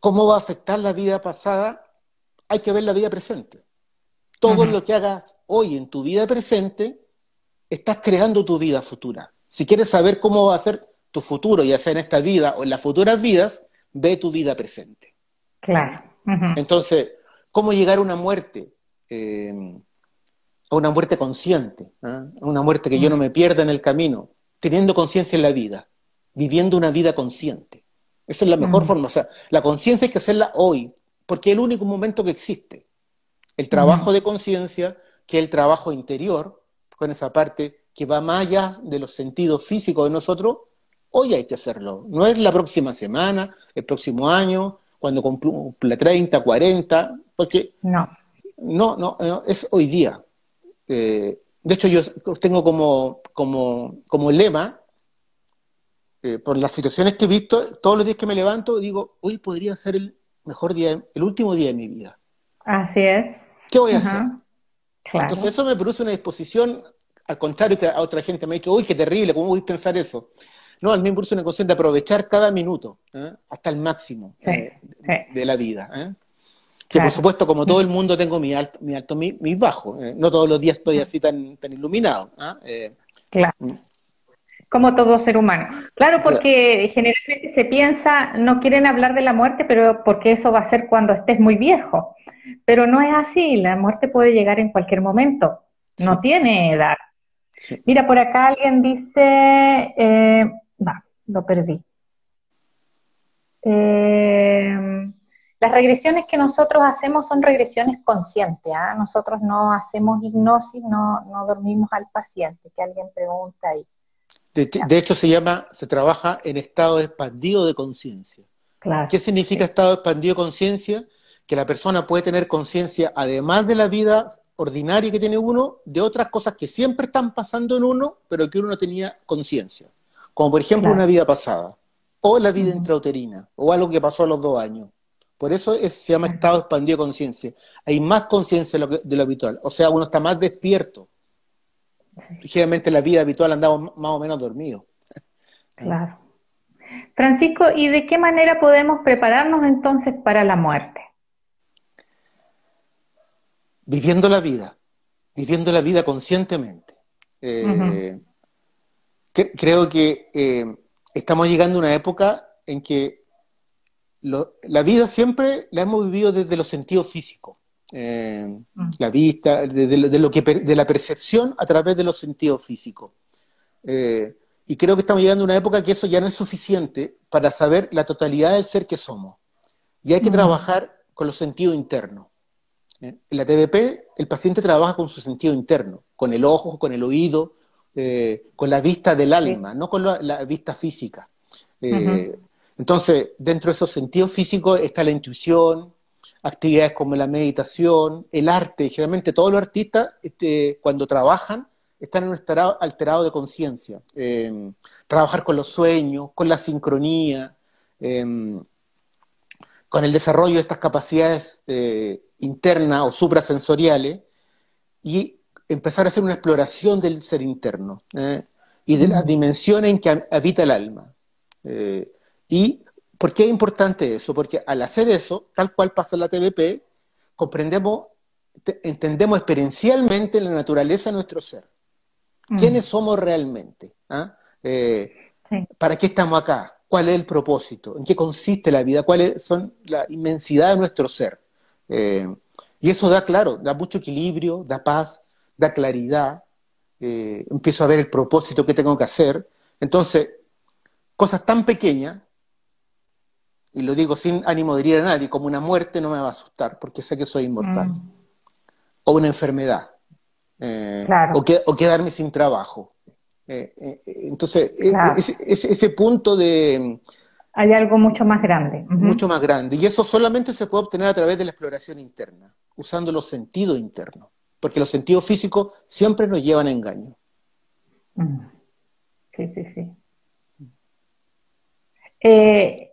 S2: ¿cómo va a afectar la vida pasada? Hay que ver la vida presente. Todo lo que hagas hoy en tu vida presente, estás creando tu vida futura. Si quieres saber cómo va a ser tu futuro, ya sea en esta vida o en las futuras vidas, ve tu vida presente.
S1: Claro.
S2: Entonces, ¿cómo llegar a una muerte? Eh, a una muerte consciente, ¿ah? a una muerte que yo no me pierda en el camino, teniendo conciencia en la vida, viviendo una vida consciente. Esa es la mejor mm. forma. O sea, la conciencia hay que hacerla hoy, porque es el único momento que existe. El trabajo de conciencia, que es el trabajo interior, con esa parte que va más allá de los sentidos físicos de nosotros, hoy hay que hacerlo. No es la próxima semana, el próximo año, cuando cumpla 30, 40, porque...
S1: No.
S2: No, no, es hoy día. Eh, de hecho, yo tengo como, como, como lema, eh, por las situaciones que he visto, todos los días que me levanto, digo, hoy podría ser el mejor día, el último día de mi vida.
S1: Así es.
S2: ¿Qué voy a hacer? Entonces eso me produce una disposición, al contrario que a otra gente me ha dicho, uy, qué terrible, ¿cómo voy a pensar eso? No, a mí me produce una cuestión de aprovechar cada minuto, ¿eh? hasta el máximo eh, de la vida. ¿Eh? Que por supuesto, como todo el mundo, tengo mi alto, mi alto, mi, bajo. no todos los días estoy así tan, tan iluminado.
S1: claro. Mm. Como todo ser humano. Claro, porque generalmente se piensa, no quieren hablar de la muerte, pero porque eso va a ser cuando estés muy viejo. Pero no es así, la muerte puede llegar en cualquier momento, no tiene edad. Mira, por acá alguien dice, eh, va, lo perdí. Eh, las regresiones que nosotros hacemos son regresiones conscientes, ¿ah? nosotros no hacemos hipnosis, no, no dormimos al paciente, que alguien pregunta ahí.
S2: De, hecho, se llama, se trabaja en estado expandido de conciencia. ¿Qué significa estado expandido de conciencia? Que la persona puede tener conciencia, además de la vida ordinaria que tiene uno, de otras cosas que siempre están pasando en uno, pero que uno no tenía conciencia. Como por ejemplo una vida pasada, o la vida intrauterina, o algo que pasó a los dos años. Por eso se llama estado expandido de conciencia. Hay más conciencia de, lo habitual. O sea, uno está más despierto. Ligeramente en la vida habitual andamos más o menos dormidos.
S1: Claro. Francisco, ¿y de qué manera podemos prepararnos entonces para la muerte?
S2: Viviendo la vida, viviendo la vida conscientemente. Eh, creo que eh, estamos llegando a una época en que la vida siempre la hemos vivido desde los sentidos físicos. Eh, mm. la vista, de, lo que, de la percepción a través de los sentidos físicos. Eh, y creo que estamos llegando a una época que eso ya no es suficiente para saber la totalidad del ser que somos. Y hay que mm. trabajar con los sentidos internos. Eh, en la TVP, el paciente trabaja con su sentido interno, con el ojo, con el oído, con la vista del alma, no con la, vista física. Entonces, dentro de esos sentidos físicos está la intuición, actividades como la meditación, el arte. Generalmente todos los artistas, este, cuando trabajan, están en un estado alterado de conciencia. Em, trabajar con los sueños, con la sincronía, em, con el desarrollo de estas capacidades eh, internas o suprasensoriales y empezar a hacer una exploración del ser interno eh, y de las dimensiones en que habita el alma. Eh, y ¿Por qué es importante eso? Porque al hacer eso, tal cual pasa en la TVP, comprendemos, entendemos experiencialmente la naturaleza de nuestro ser. Mm. ¿Quiénes somos realmente? ¿Ah? Eh, ¿Para qué estamos acá? ¿Cuál es el propósito? ¿En qué consiste la vida? ¿Cuál es son la inmensidad de nuestro ser? Eh, y eso da, claro, da mucho equilibrio, da paz, da claridad. Eh, empiezo a ver el propósito que tengo que hacer. Entonces, cosas tan pequeñas y lo digo sin ánimo de herir a nadie, como una muerte no me va a asustar, porque sé que soy inmortal. Mm. O una enfermedad. Eh, o, quedarme sin trabajo. Eh, eh, entonces, ese, punto de...
S1: Hay algo mucho más grande.
S2: Mucho más grande. Y eso solamente se puede obtener a través de la exploración interna, usando los sentidos internos. Porque los sentidos físicos siempre nos llevan a engaño.
S1: Mm. Sí, sí, sí. Eh,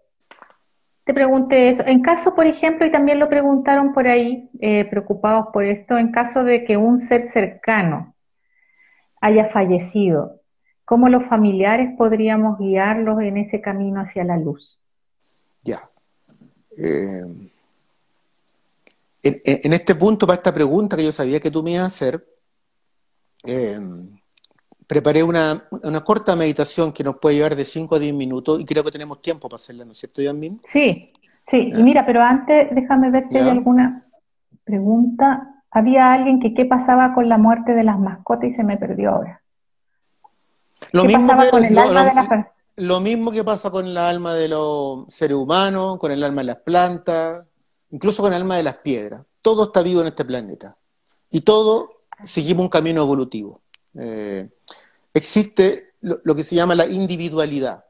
S1: te pregunté eso. En caso, por ejemplo, y también lo preguntaron por ahí, eh, preocupados por esto, en caso de que un ser cercano haya fallecido, ¿cómo los familiares podríamos guiarlos en ese camino hacia la luz?
S2: Ya. Eh, en, este punto, para esta pregunta que yo sabía que tú me ibas a hacer, eh, preparé una, corta meditación que nos puede llevar de 5 a 10 minutos y creo que tenemos tiempo para hacerla, ¿no es cierto, Yasmin?
S1: Sí, sí. Y mira, pero antes déjame ver si hay alguna pregunta. Había alguien que qué pasaba con la muerte de las mascotas y se me perdió ahora.
S2: Lo mismo pasaba con el alma de las Lo mismo que pasa con el alma de los seres humanos, con el alma de las plantas, incluso con el alma de las piedras. todo está vivo en este planeta. Y todo seguimos un camino evolutivo. Eh, existe lo, que se llama la individualidad.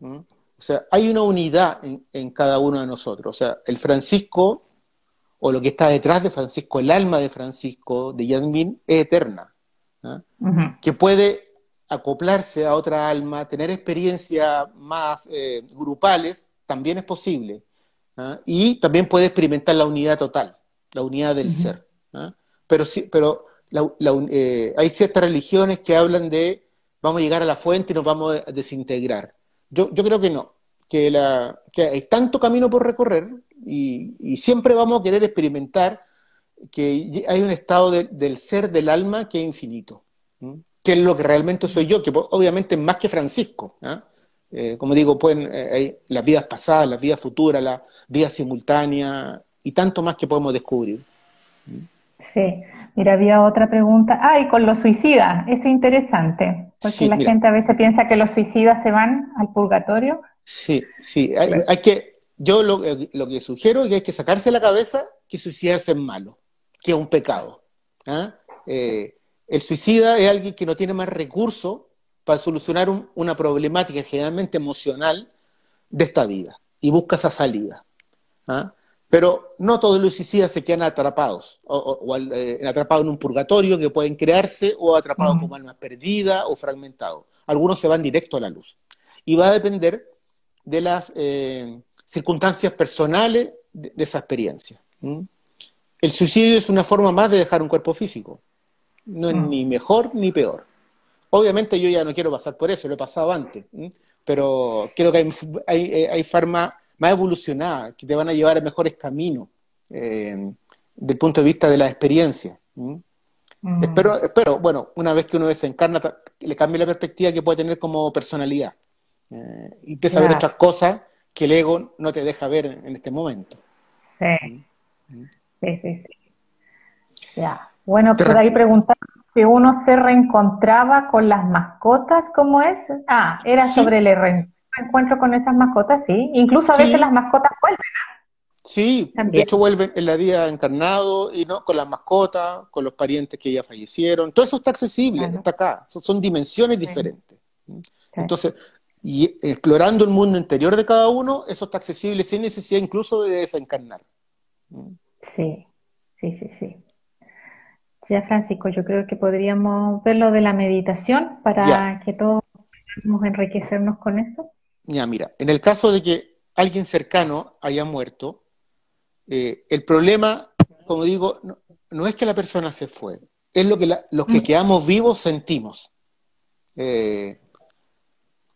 S2: O sea, hay una unidad en, cada uno de nosotros. O sea, el Francisco, o lo que está detrás de Francisco, el alma de Francisco, de Yadmin, es eterna. Que puede acoplarse a otra alma, tener experiencias más eh, grupales, también es posible. Y también puede experimentar la unidad total, la unidad del ser. Pero, sí, pero eh, hay ciertas religiones que hablan de vamos a llegar a la fuente y nos vamos a desintegrar. Yo, yo creo que no, que, la, que hay tanto camino por recorrer y, siempre vamos a querer experimentar que hay un estado del ser del alma que es infinito que es lo que realmente soy yo, que obviamente es más que Francisco. ¿ah? Eh, como digo, pueden, eh, hay las vidas pasadas, las vidas futuras, las vidas simultáneas y tanto más que podemos descubrir.
S1: Sí, mira, había otra pregunta. Ah, y con los suicidas, es interesante, porque la gente a veces piensa que los suicidas se van al purgatorio.
S2: Sí, sí, hay, que, yo lo, lo, que sugiero es que hay que sacarse la cabeza que suicidarse es malo, que es un pecado. ¿ah? Eh, el suicida es alguien que no tiene más recursos para solucionar una problemática generalmente emocional de esta vida y busca esa salida. ¿ah? Pero no todos los suicidas se quedan atrapados, o, eh, atrapados en un purgatorio que pueden crearse, o atrapados como almas perdidas o fragmentados. Algunos se van directo a la luz. Y va a depender de las eh, circunstancias personales de, esa experiencia. El suicidio es una forma más de dejar un cuerpo físico no es mm. ni mejor ni peor. Obviamente yo ya no quiero pasar por eso, lo he pasado antes, pero creo que hay, hay, eh, hay formas más evolucionadas que te van a llevar a mejores caminos eh, desde el punto de vista de la experiencia. Mm. Espero, espero, bueno, una vez que uno desencarna, le cambie la perspectiva que puede tener como personalidad. Eh, y empieza a ver otras cosas que el ego no te deja ver en, este momento.
S1: Sí. Mm. Sí, sí, sí. Ya. Bueno, por ahí preguntar si uno se reencontraba con las mascotas, ¿cómo es? Ah, era sobre el reencuentro con esas mascotas, sí. Incluso a veces las mascotas vuelven. ¿ah?
S2: Sí, de hecho vuelven en la vida encarnado y no con las mascotas, con los parientes que ya fallecieron. Todo eso está accesible, está acá. Son, dimensiones diferentes. Entonces, y explorando el mundo interior de cada uno, eso está accesible sin necesidad incluso de desencarnar.
S1: Sí, sí, sí, sí. Ya, Francisco, yo creo que podríamos ver lo de la meditación para que todos podamos enriquecernos con eso.
S2: Ya, mira, en el caso de que alguien cercano haya muerto, eh, el problema, como digo, no, es que la persona se fue, es lo que los que mm. quedamos vivos sentimos. Eh,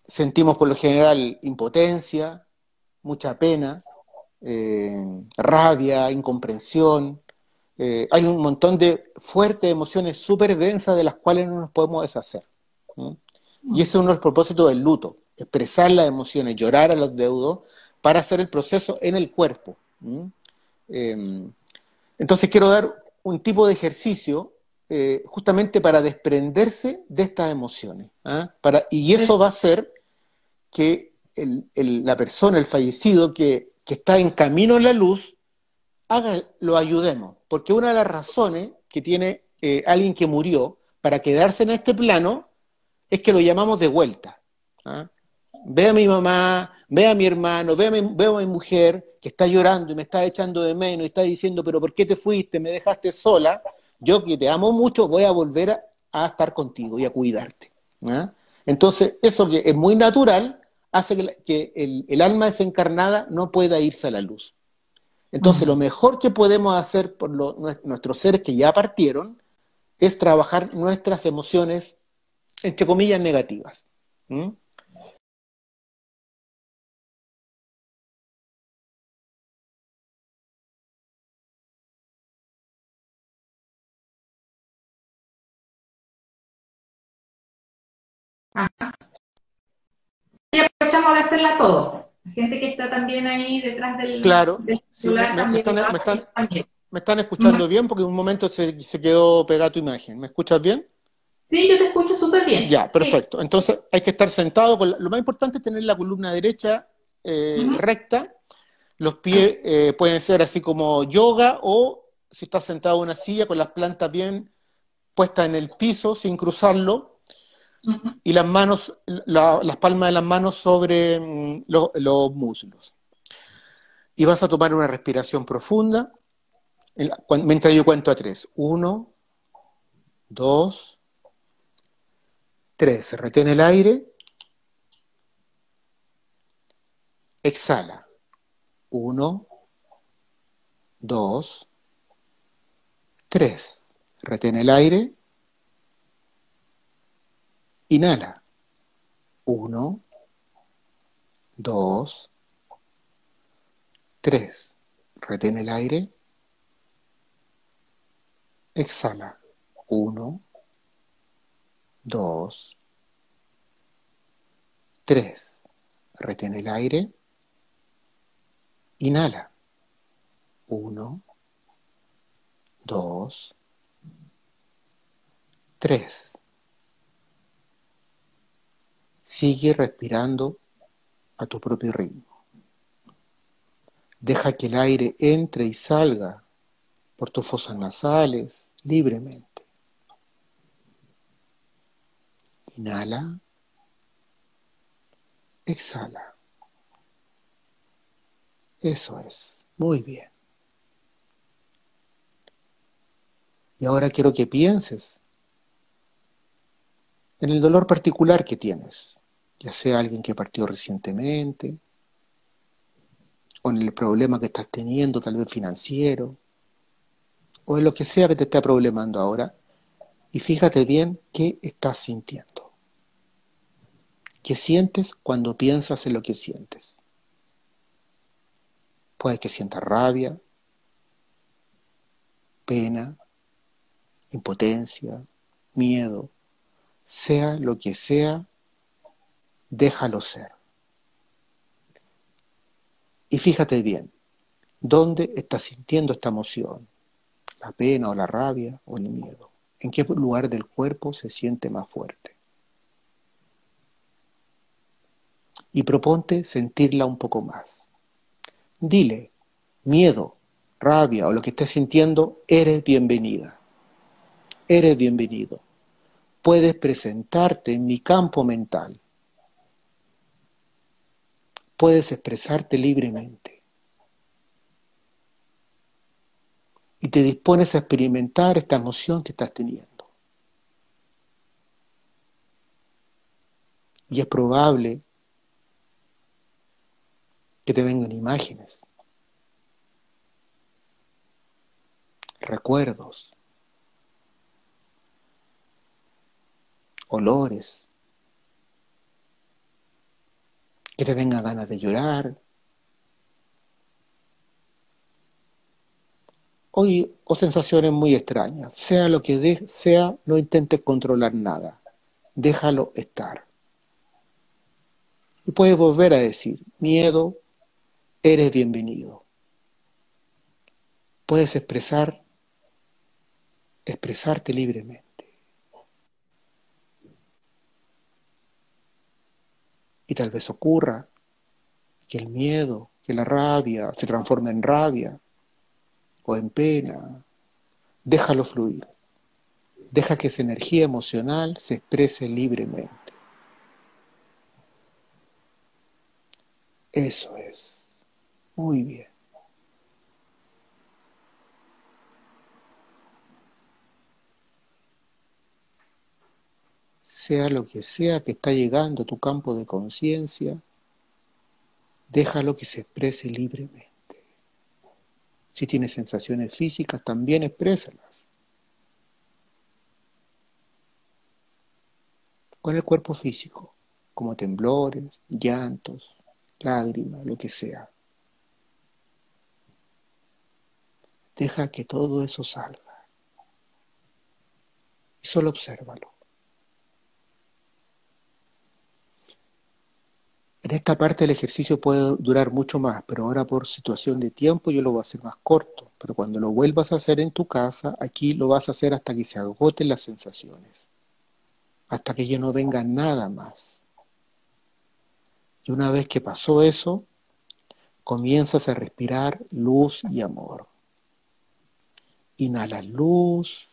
S2: sentimos por lo general impotencia, mucha pena, eh, rabia, incomprensión, eh, hay un montón de fuertes emociones súper densas de las cuales no nos podemos deshacer. Y ese es uno de los propósitos del luto, expresar las emociones, llorar a los deudos para hacer el proceso en el cuerpo. Em, entonces quiero dar un tipo de ejercicio eh, justamente para desprenderse de estas emociones. ¿ah? Para, y eso va a hacer que la persona, el fallecido que, que está en camino en la luz, haga, lo ayudemos porque una de las razones que tiene eh, alguien que murió para quedarse en este plano es que lo llamamos de vuelta. ¿ah? Ve a mi mamá, ve a mi hermano, ve a mi, veo a mi mujer que está llorando y me está echando de menos y está diciendo, pero ¿por qué te fuiste? Me dejaste sola. Yo que te amo mucho voy a volver a, estar contigo y a cuidarte. ¿ah? Entonces, eso que es muy natural hace que, el, el, alma desencarnada no pueda irse a la luz. Entonces, lo mejor que podemos hacer por nuestros seres que ya partieron es trabajar nuestras emociones, entre comillas, negativas.
S1: Y aprovechamos de hacerla todo gente que está también ahí detrás del,
S2: claro, celular me, están, escuchando bien porque en un momento se, quedó pegada tu imagen. ¿Me escuchas bien?
S1: Sí, yo te escucho súper bien.
S2: Ya, perfecto. Entonces hay que estar sentado. Con lo más importante es tener la columna derecha eh, recta. Los pies eh, pueden ser así como yoga o si estás sentado en una silla con las plantas bien puestas en el piso sin cruzarlo y las manos, las palmas de las manos sobre mm, los muslos. Y vas a tomar una respiración profunda mientras yo cuento a tres. Uno, dos, tres. Retén el aire. Exhala. Uno, dos, tres. Retén el aire. Inhala. Uno, dos, tres. Retén el aire. Exhala. Uno, dos, tres. Retén el aire. Inhala. Uno, dos, tres. Sigue respirando a tu propio ritmo. Deja que el aire entre y salga por tus fosas nasales libremente. Inhala. Exhala. Eso es. Muy bien. Y ahora quiero que pienses en el dolor particular que tienes, ya sea alguien que partió recientemente, o en el problema que estás teniendo, tal vez financiero, o en lo que sea que te está problemando ahora, y fíjate bien qué estás sintiendo. ¿Qué sientes cuando piensas en lo que sientes? Puede que sientas rabia, pena, impotencia, miedo, sea lo que sea, déjalo ser. Y fíjate bien, ¿dónde estás sintiendo esta emoción? ¿La pena o la rabia o el miedo? ¿En qué lugar del cuerpo se siente más fuerte? Y proponte sentirla un poco más. Dile, miedo, rabia o lo que estés sintiendo, eres bienvenida. Eres bienvenido puedes presentarte en mi campo mental. Puedes expresarte libremente. Y te dispones a experimentar esta emoción que estás teniendo. Y es probable que te vengan imágenes, recuerdos, olores, que te venga ganas de llorar. O, o sensaciones muy extrañas. Sea lo que sea, no intentes controlar nada. Déjalo estar. Y puedes volver a decir, miedo, eres bienvenido. Puedes expresar, expresarte libremente. Y tal vez ocurra que el miedo, que la rabia se transforme en rabia o en pena. Déjalo fluir. Deja que esa energía emocional se exprese libremente. Eso es. Muy bien. Sea lo que sea que está llegando a tu campo de conciencia, déjalo que se exprese libremente. Si tienes sensaciones físicas, también exprésalas. Con el cuerpo físico, como temblores, llantos, lágrimas, lo que sea. Deja que todo eso salga. Y solo obsérvalo. En esta parte el ejercicio puede durar mucho más, pero ahora por situación de tiempo yo lo voy a hacer más corto. Pero cuando lo vuelvas a hacer en tu casa, aquí lo vas a hacer hasta que se agoten las sensaciones, hasta que ya no venga nada más. Y una vez que pasó eso, comienzas a respirar luz y amor. Inhalas luz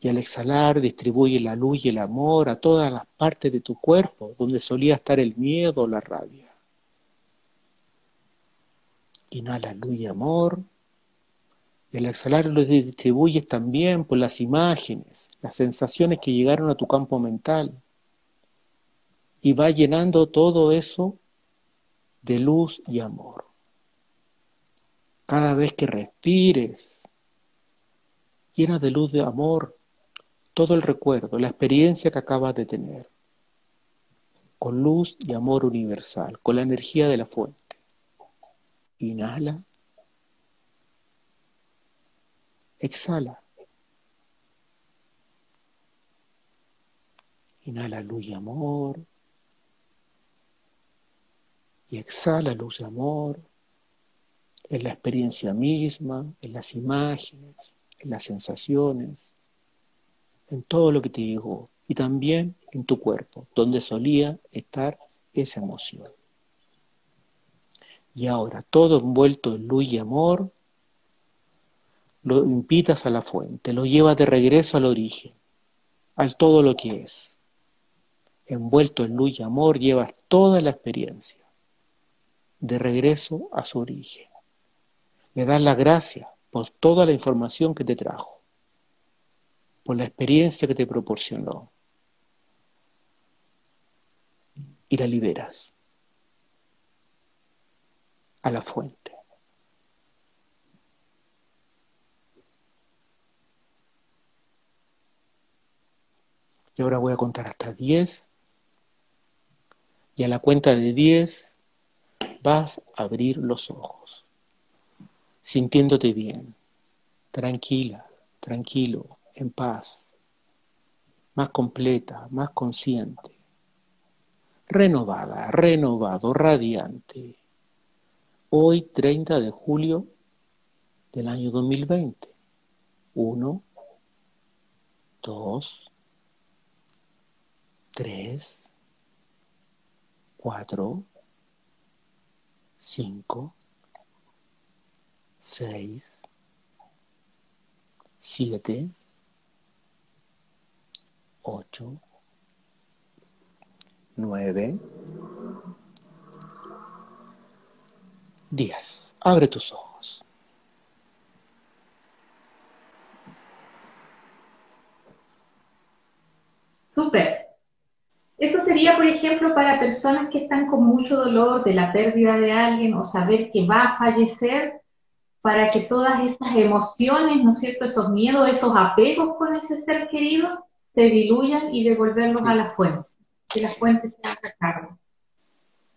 S2: y al exhalar distribuye la luz y el amor a todas las partes de tu cuerpo donde solía estar el miedo o la rabia. Inhalas luz y amor y al exhalar lo distribuyes también por las imágenes, las sensaciones que llegaron a tu campo mental y va llenando todo eso de luz y amor. Cada vez que respires, llena de luz de amor todo el recuerdo, la experiencia que acabas de tener, con luz y amor universal, con la energía de la fuente. Inhala. Exhala. Inhala luz y amor y exhala luz de amor en la experiencia misma, en las imágenes, en las sensaciones, en todo lo que te llegó y también en tu cuerpo, donde solía estar esa emoción. Y ahora, todo envuelto en luz y amor, lo invitas a la fuente, lo llevas de regreso al origen, al todo lo que es. Envuelto en luz y amor, llevas toda la experiencia de regreso a su origen. Le das la gracia por toda la información que te trajo, por la experiencia que te proporcionó. Y la liberas a la fuente. Y ahora voy a contar hasta 10. Y a la cuenta de 10 vas a abrir los ojos, sintiéndote bien, tranquila, tranquilo, en paz, más completa, más consciente, renovada, renovado, radiante. Hoy 30 de julio del año 2020. Uno, dos, tres, cuatro, cinco, seis, siete, ocho, nueve, diez. Abre tus ojos.
S1: Súper. Eso sería, por ejemplo, para personas que están con mucho dolor de la pérdida de alguien o saber que va a fallecer, para que todas estas emociones, ¿no es cierto?, esos miedos, esos apegos con ese ser querido, se diluyan y devolverlos a la fuente, que la fuente se haga cargo.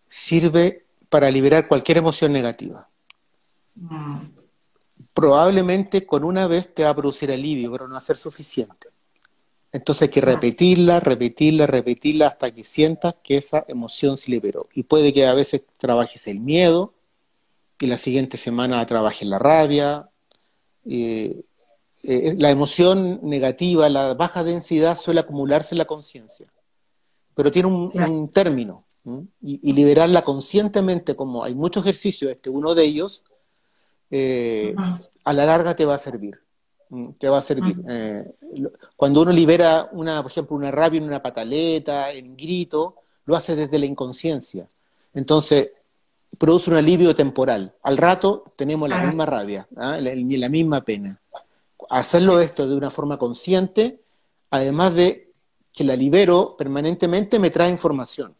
S2: Sirve para liberar cualquier emoción negativa. Mm. Probablemente con una vez te va a producir alivio, pero no va a ser suficiente. Entonces hay que repetirla, repetirla, repetirla hasta que sientas que esa emoción se liberó. Y puede que a veces trabajes el miedo y la siguiente semana trabajes la rabia. Eh, eh, la emoción negativa, la baja densidad suele acumularse en la conciencia, pero tiene un, término. Y, liberarla conscientemente, como hay muchos ejercicios, este uno de ellos, eh, a la larga te va a servir. Te va a servir. Eh, cuando uno libera, una, por ejemplo, una rabia en una pataleta, en grito, lo hace desde la inconsciencia. Entonces, produce un alivio temporal. Al rato tenemos la misma rabia, ¿ah? la, la, misma pena. Hacerlo esto de una forma consciente, además de que la libero permanentemente, me trae información.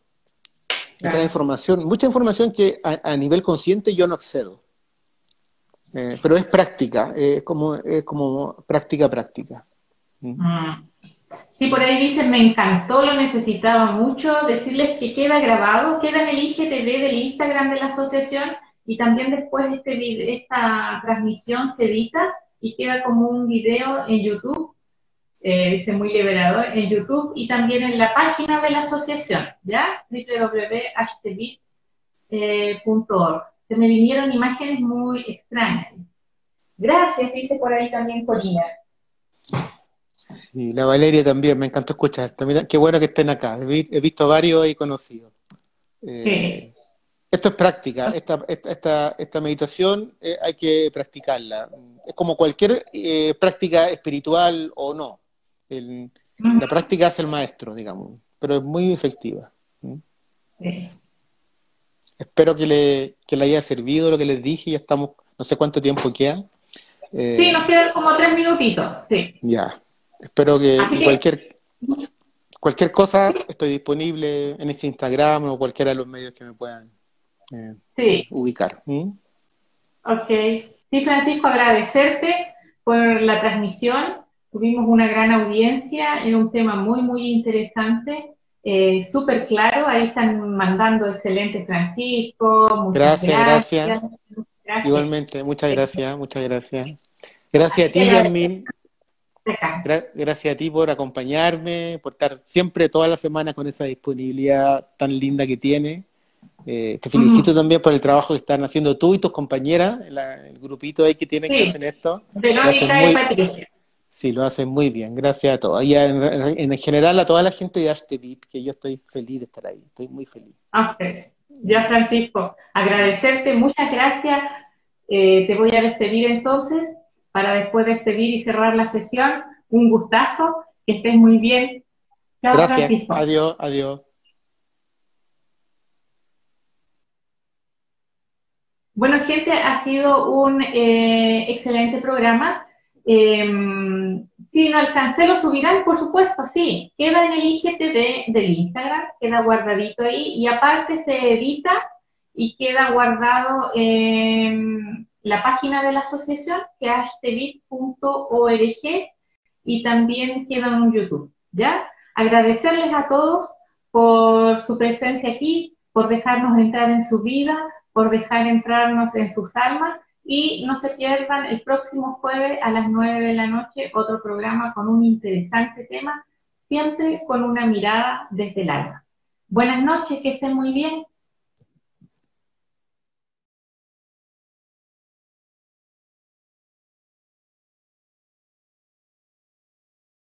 S2: Me trae información, mucha información que a nivel consciente yo no accedo. Eh, pero es práctica, es, como, es como práctica, práctica.
S1: ¿Mm? Mm. Sí, por ahí dicen, me encantó, lo necesitaba mucho. Decirles que queda grabado, queda en el IGTV del Instagram de la asociación y también después este esta transmisión se edita y queda como un video en YouTube, eh, dice muy liberador, en YouTube y también en la página de la asociación, ¿ya? www.htv.org se me vinieron imágenes muy extrañas. Gracias, dice por ahí también Corina.
S2: Sí, la Valeria también, me encantó escuchar. También, qué bueno que estén acá. He, visto varios ahí conocidos. Eh, Esto es práctica, esta, esta, esta, meditación eh, hay que practicarla. Es como cualquier eh, práctica espiritual o no. la práctica es el maestro, digamos, pero es muy efectiva. Espero que le, que le haya servido lo que les dije, ya estamos, no sé cuánto tiempo queda.
S1: Eh, sí, nos quedan como tres minutitos, sí.
S2: Ya, espero que, cualquier cualquier cosa estoy disponible en este Instagram o cualquiera de los medios que me puedan eh, ubicar.
S1: Ok. Sí, Francisco, agradecerte por la transmisión. Tuvimos una gran audiencia en un tema muy, muy interesante, eh, súper claro. Ahí están mandando excelente Francisco.
S2: Muchas gracias, gracias. Igualmente, muchas gracias, muchas gracias. Gracias a ti, Yasmin. gracias a ti por acompañarme, por estar siempre toda la semana con esa disponibilidad tan linda que tiene. Eh, te felicito también por el trabajo que están haciendo tú y tus compañeras, el grupito ahí que tienen que hacer esto. Sí, lo hacen muy bien, gracias a todos. Y en, general a toda la gente de Arte VIP, que yo estoy feliz de estar ahí, estoy muy feliz.
S1: Ya, Francisco, agradecerte, muchas gracias. Eh, te voy a despedir entonces, para después despedir y cerrar la sesión. Un gustazo, que estés muy bien.
S2: gracias, adiós, adiós.
S1: Bueno, gente, ha sido un eh, excelente programa. Em, si no alcancé, lo subirán, por supuesto, sí. Queda en el IGTV del Instagram, queda guardadito ahí y aparte se edita y queda guardado en la página de la asociación, que es y también queda en YouTube, ¿ya? Agradecerles a todos por su presencia aquí, por dejarnos entrar en su vida, por dejar entrarnos en sus almas y no se pierdan el próximo jueves a las 9 de la noche otro programa con un interesante tema, siempre con una mirada desde el alma. Buenas noches, que estén muy bien.